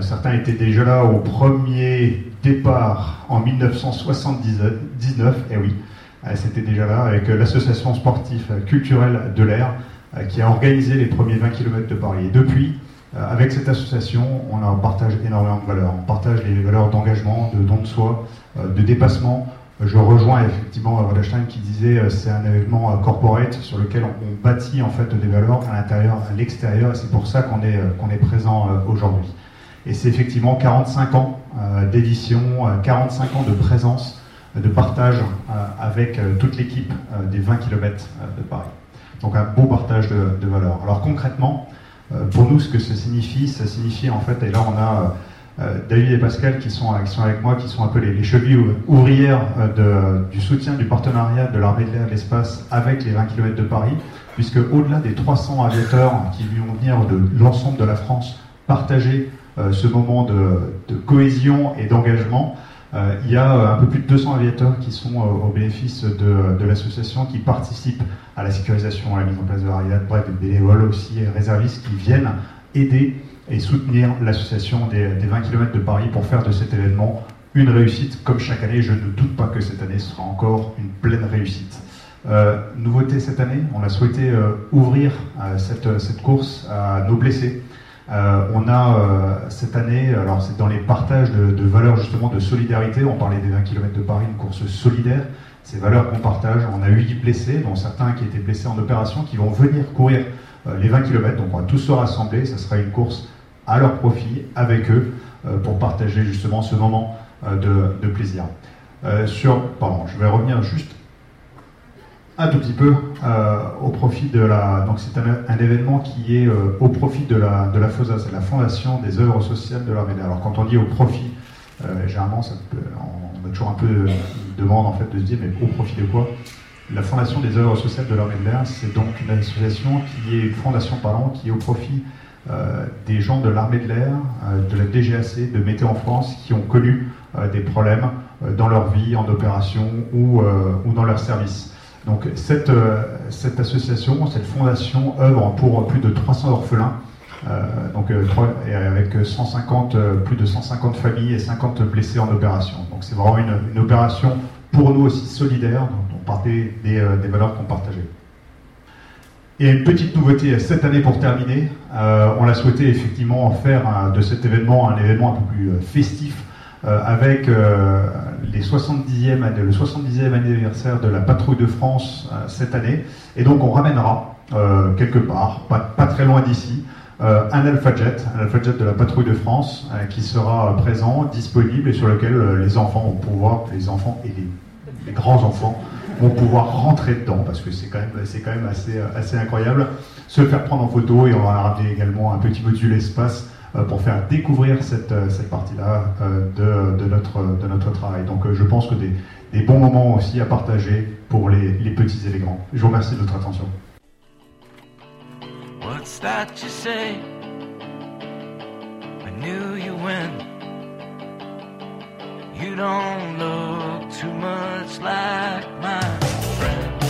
Certains étaient déjà là au premier départ en 1979, et oui, c'était déjà là avec euh, l'association sportive euh, culturelle de l'air euh, qui a organisé les premiers 20 km de Paris. Et depuis, avec cette association, on partage énormément de valeurs. On partage les valeurs d'engagement, de don de soi, de dépassement. Je rejoins effectivement Rodestein qui disait c'est un événement corporate sur lequel on, bâtit en fait des valeurs à l'intérieur, à l'extérieur, et c'est pour ça qu'on est, qu'on est présent aujourd'hui. Et c'est effectivement 45 ans d'édition, euh, 45 ans de présence, de partage euh, avec euh, toute l'équipe euh, des 20 km de Paris. Donc un beau partage de, de valeurs. Alors concrètement, pour nous, ce que ça signifie, ça signifie en fait, et là on a David et Pascal qui sont, avec moi, qui sont un peu les, les chevilles ou- ouvrières du soutien, du partenariat de l'armée de l'air et de l'espace avec les 20 km de Paris, puisque au-delà des 300 aviateurs qui vont venir de l'ensemble de la France partager ce moment de, cohésion et d'engagement, il y a euh, un peu plus de 200 aviateurs qui sont euh, au bénéfice de, l'association, qui participent à la sécurisation, à la mise en place de l'Ariane, bref, des bénévoles aussi, réservistes qui viennent aider et soutenir l'association des, des 20 km de Paris pour faire de cet événement une réussite comme chaque année. Je ne doute pas que cette année sera encore une pleine réussite. Euh, nouveauté cette année, on a souhaité euh, ouvrir euh, cette course à nos blessés. Euh, on a euh, cette année, alors c'est dans les partages de, valeurs justement de solidarité, on parlait des 20 km de Paris, une course solidaire, ces valeurs qu'on partage, on a 8 blessés, dont certains qui étaient blessés en opération, qui vont venir courir euh, les 20 km, donc on va tous se rassembler, ça sera une course à leur profit, avec eux, pour partager justement ce moment de, plaisir. Sur, pardon, je vais revenir juste un tout petit peu euh, au profit de la. Donc c'est un, événement qui est euh, au profit de la de la FOSA, c'est la Fondation des œuvres sociales de l'armée de l'air. Alors quand on dit au profit, euh, généralement on a toujours un peu une demande en fait de se dire mais au profit de quoi? La Fondation des œuvres sociales de l'armée de l'air, c'est donc une association qui est fondation pardon, qui est au profit des gens de l'armée de l'air, de la DGAC, de Météo en France, qui ont connu des problèmes dans leur vie, en opération ou, ou dans leur service. Donc cette, euh, cette association, cette fondation œuvre pour plus de 300 orphelins, euh, donc, euh, avec 150, euh, plus de 150 familles et 50 blessés en opération. Donc c'est vraiment une, opération pour nous aussi solidaire, dont on des, valeurs qu'on partageait. Et une petite nouveauté cette année pour terminer, on l'a souhaité effectivement en faire de cet événement un événement un peu plus festif, avec les 70e, anne- le 70e anniversaire de la patrouille de France euh, cette année. Et donc on ramènera euh, quelque part, pas, très loin d'ici, euh, un Alpha Jet, un Alpha Jet de la patrouille de France, qui sera présent, disponible et sur lequel les enfants vont pouvoir, les enfants et les, grands enfants vont pouvoir rentrer dedans parce que c'est quand même, assez, assez incroyable. Se faire prendre en photo et on va ramener également un petit module espace pour faire découvrir cette, euh, cette partie-là euh, de, de, notre, de notre travail. Donc euh, je pense que des, des bons moments aussi à partager pour les, les petits et les grands. Je vous remercie de votre attention. What's that you say? I knew you you don't look too much like my friend.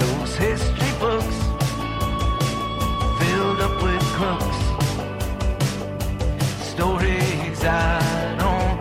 Those history books filled up with crooks, stories I don't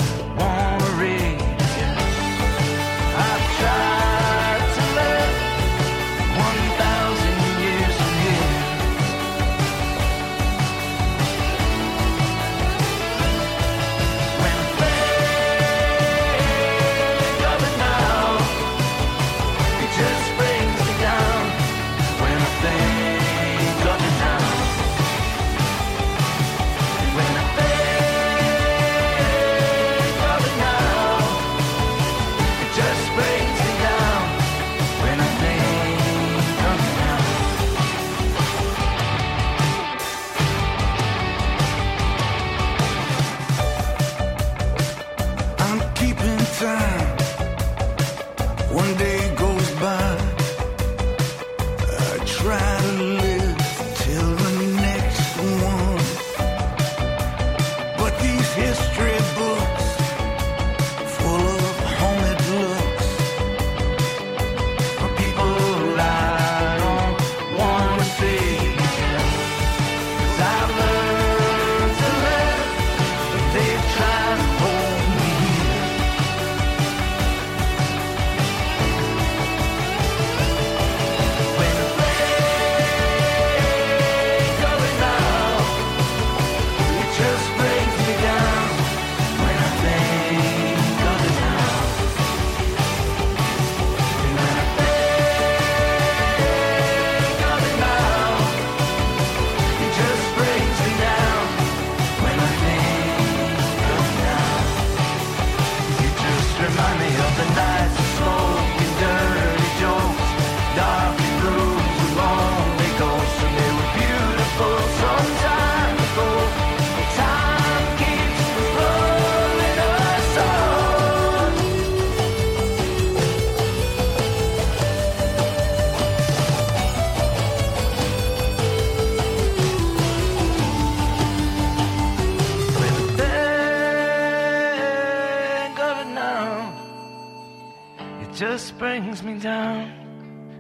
just brings me down.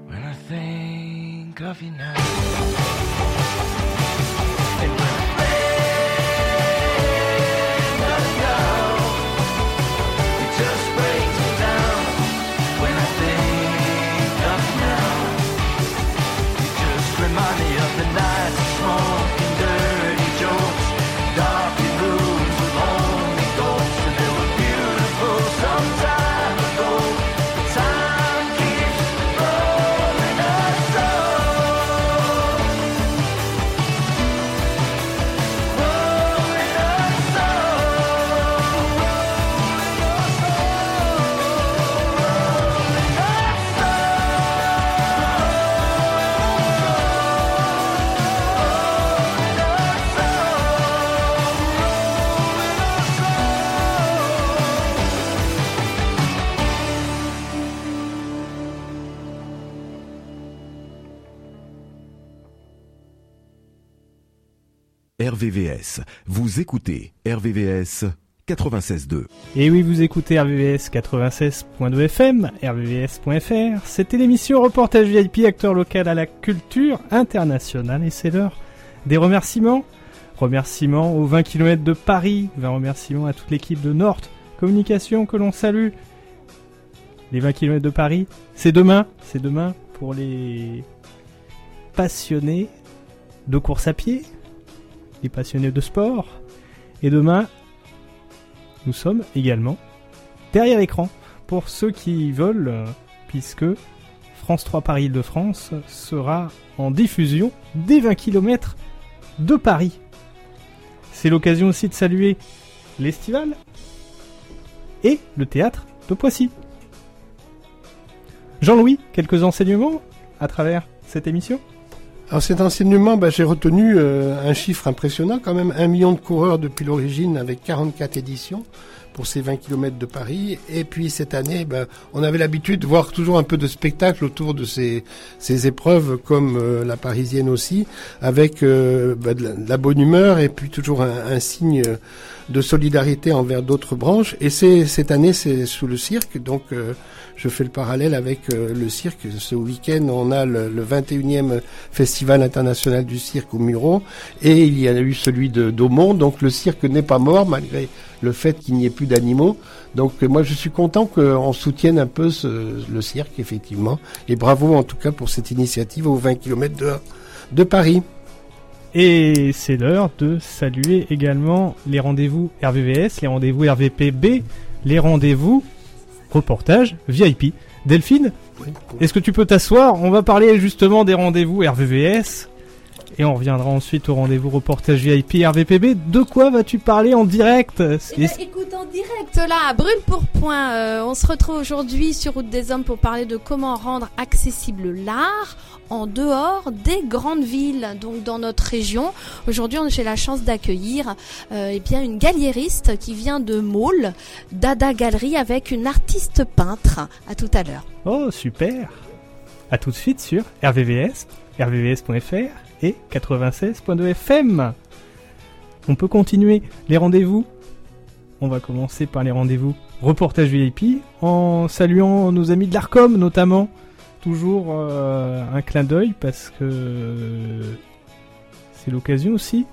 When I think of you now. Vous écoutez RVVS 96.2. Et oui, vous écoutez RVVS 96.2 FM, rvvs.fr. C'était l'émission Reportage VIP, acteur local à la culture internationale. Et c'est l'heure des remerciements. Remerciements aux 20 km de Paris. 20 remerciements à toute l'équipe de Nord Communication que l'on salue. Les 20 km de Paris, c'est demain. C'est demain pour les passionnés de course à pied, les passionnés de sport. Et demain, nous sommes également derrière l'écran pour ceux qui veulent, euh, puisque France 3 Paris de France sera en diffusion des 20 km de Paris. C'est l'occasion aussi de saluer l'Estival et le théâtre de Poissy. Jean-Louis, quelques enseignements à travers cette émission? Alors cet enseignement, bah, j'ai retenu euh, un chiffre impressionnant quand même, un million de coureurs depuis l'origine avec 44 éditions pour ces 20 km de Paris. Et puis cette année, bah, on avait l'habitude de voir toujours un peu de spectacle autour de ces, ces épreuves, comme euh, la parisienne aussi, avec euh, bah, de, la, de la bonne humeur et puis toujours un, un signe de solidarité envers d'autres branches. Et c'est cette année, c'est sous le cirque, donc euh, je fais le parallèle avec euh, le cirque. Ce week-end, on a le, le 21e Festival international du cirque au Muro, et il y a eu celui de d'Aumont. Donc le cirque n'est pas mort malgré le fait qu'il n'y ait plus d'animaux. Donc euh, moi je suis content qu'on soutienne un peu le cirque effectivement. Et bravo en tout cas pour cette initiative aux 20 km de, de Paris. Et c'est l'heure de saluer également les rendez-vous RVVS, les rendez-vous RVPB, les rendez-vous reportage VIP. Delphine, est-ce que tu peux t'asseoir? On va parler justement des rendez-vous RVVS et on reviendra ensuite au rendez-vous reportage VIP RVPB. De quoi vas-tu parler en direct Eh ben, écoute, en direct là, à Brûle pour Point, euh, on se retrouve aujourd'hui sur Route des Hommes pour parler de comment rendre accessible l'art en dehors des grandes villes, donc dans notre région. Aujourd'hui, j'ai la chance d'accueillir euh, eh bien une galériste qui vient de Maule, Dada Galerie, avec une artiste peintre. À tout à l'heure. Oh, super À tout de suite sur RVVS, rvvs.fr et 96.2 FM. On peut continuer les rendez-vous. On va commencer par les rendez-vous reportage VIP en saluant nos amis de l'ARCOM notamment. Toujours euh, un clin d'œil parce que c'est l'occasion aussi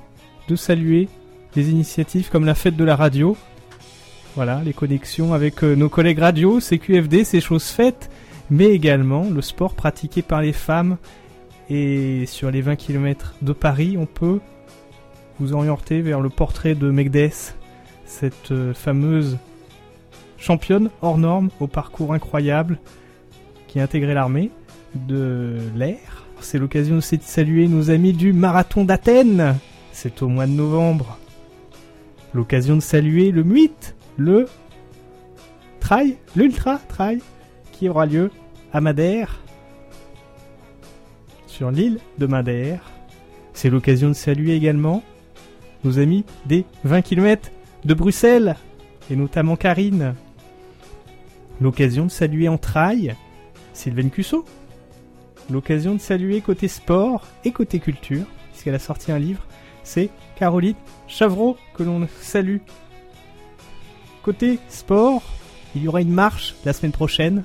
de saluer des initiatives comme la fête de la radio. Voilà, les connexions avec euh, nos collègues radio, CQFD, c'est chose faite, mais également le sport pratiqué par les femmes. Et sur les 20 km de Paris, on peut vous orienter vers le portrait de Megdes, cette euh, fameuse championne hors norme au parcours incroyable qui a intégré l'armée de l'air. C'est l'occasion aussi de saluer nos amis du marathon d'Athènes. C'est au mois de novembre. L'occasion de saluer le MUIT, le trail, l'ultra trail, qui aura lieu à Madère, sur l'île de Madère. C'est l'occasion de saluer également nos amis des 20 km de Bruxelles, et notamment Karine. L'occasion de saluer en trail Sylvain Cusso. L'occasion de saluer côté sport et côté culture, puisqu'elle a sorti un livre, c'est Caroline Chavreau que l'on salue. Côté sport, il y aura une marche la semaine prochaine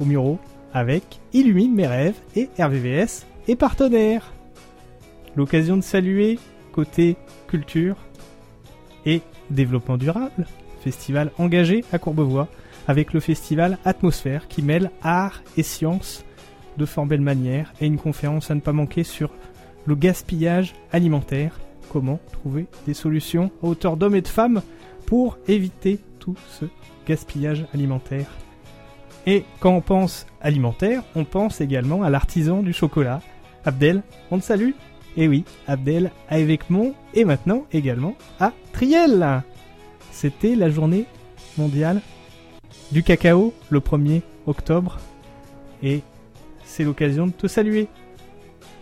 au Muro avec Illumine mes rêves et RVVS et partenaires. L'occasion de saluer côté culture et développement durable, festival engagé à Courbevoie avec le festival Atmosphère qui mêle art et science de fort belle manière et une conférence à ne pas manquer sur le gaspillage alimentaire, comment trouver des solutions à hauteur d'hommes et de femmes pour éviter tout ce gaspillage alimentaire? Et quand on pense alimentaire, on pense également à l'artisan du chocolat, Abdel, on te salue Et oui, Abdel à Évêquemont et maintenant également à Triel. C'était la journée mondiale du cacao le 1er octobre et c'est l'occasion de te saluer.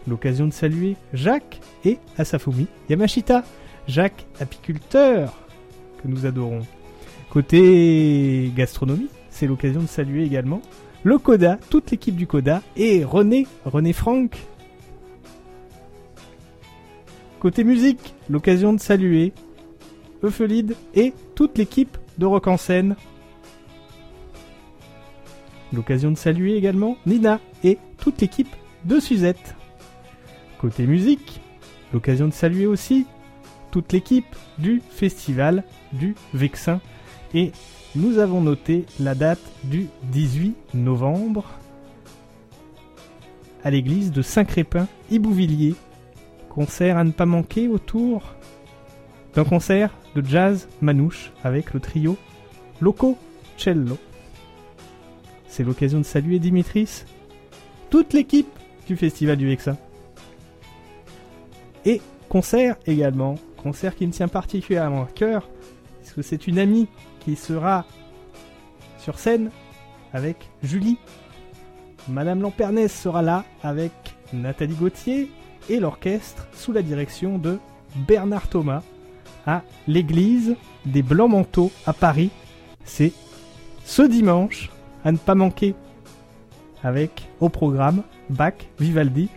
L'occasion de saluer Jacques et Asafumi Yamashita. Jacques, apiculteur, que nous adorons. Côté gastronomie, c'est l'occasion de saluer également le Coda, toute l'équipe du Coda et René, René Franck. Côté musique, l'occasion de saluer Euphelide et toute l'équipe de Rock en scène. L'occasion de saluer également Nina et toute l'équipe de Suzette. Côté musique, l'occasion de saluer aussi toute l'équipe du festival du Vexin. Et nous avons noté la date du 18 novembre à l'église de Saint-Crépin, Ibouvilliers. Concert à ne pas manquer autour d'un concert de jazz manouche avec le trio Loco Cello. C'est l'occasion de saluer Dimitris, toute l'équipe du Festival du Vexin. Et concert également, concert qui me tient particulièrement à cœur, puisque c'est une amie qui sera sur scène avec Julie. Madame Lampernès sera là avec Nathalie Gauthier et l'orchestre sous la direction de Bernard Thomas à l'église des Blancs Manteaux à Paris. C'est ce dimanche à ne pas manquer avec au programme Bach, Vivaldi,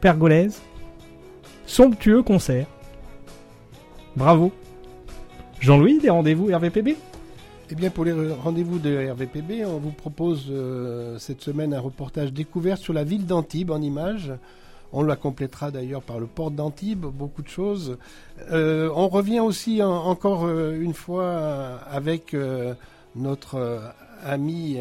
Pergolèse. Somptueux concert. Bravo. Jean-Louis, des rendez-vous RVPB Eh bien, pour les rendez-vous de RVPB, on vous propose euh, cette semaine un reportage découvert sur la ville d'Antibes en images. On la complétera d'ailleurs par le port d'Antibes, beaucoup de choses. Euh, on revient aussi en- encore euh, une fois avec notre ami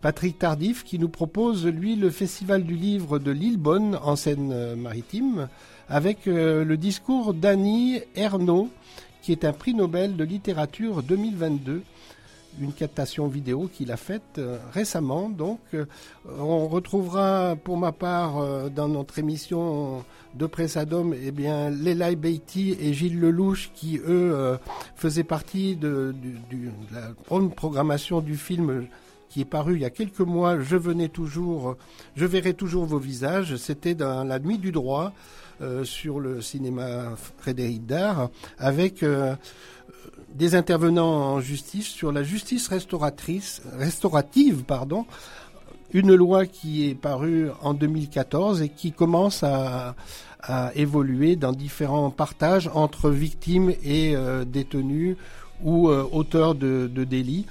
Patrick Tardif qui nous propose, lui, le Festival du livre de Lillebonne en Seine-Maritime avec le discours d'Annie Ernaux qui est un prix Nobel de littérature 2022 une captation vidéo qu'il a faite euh, récemment. Donc, euh, on retrouvera pour ma part euh, dans notre émission de Pressadom, eh bien, Léla Beiti et Gilles Lelouch qui, eux, faisaient partie de, la programmation du film qui est paru il y a quelques mois, Je venais toujours, je verrai toujours vos visages. C'était dans la nuit du droit sur le cinéma Frédéric Dard avec euh, des intervenants en justice sur la justice restauratrice, restaurative, pardon, une loi qui est parue en 2014 et qui commence à, à évoluer dans différents partages entre victimes et euh, détenus ou euh, auteurs de, de délits.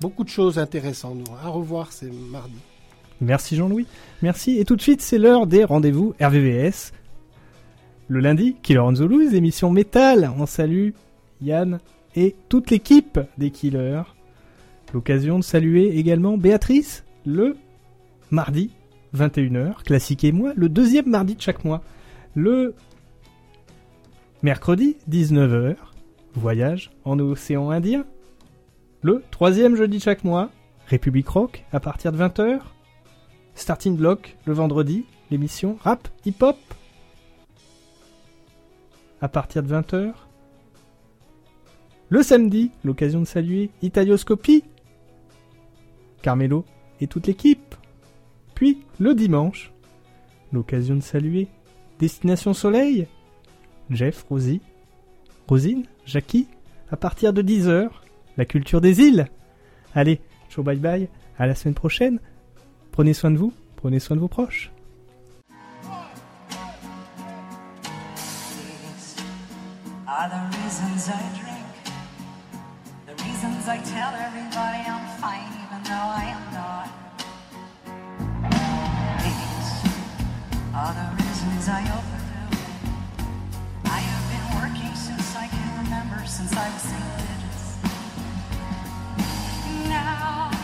Beaucoup de choses intéressantes. À revoir, c'est mardi. Merci Jean-Louis. Merci. Et tout de suite, c'est l'heure des rendez-vous RVVS. Le lundi, Killer on the émission métal. On salue Yann et toute l'équipe des Killers. L'occasion de saluer également Béatrice le mardi 21h, classique et moi, le deuxième mardi de chaque mois. Le mercredi 19h, voyage en océan Indien. Le troisième jeudi de chaque mois, République Rock à partir de 20h. Starting Block le vendredi, l'émission rap hip-hop à partir de 20h. Le samedi, l'occasion de saluer Italioscopie, Carmelo et toute l'équipe. Puis le dimanche, l'occasion de saluer Destination Soleil, Jeff, Rosie, Rosine, Jackie, à partir de 10h, la culture des îles. Allez, ciao bye bye, à la semaine prochaine. Prenez soin de vous, prenez soin de vos proches. are the reasons I drink. The reasons I tell everybody I'm fine, even though I am not. These are the reasons I overdo. I have been working since I can remember, since I was single digits. Now,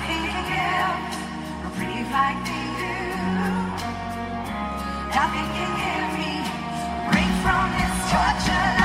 Nothing can give reprieve like they do. Nothing can give me break from this torture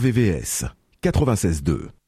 RVVS 96.2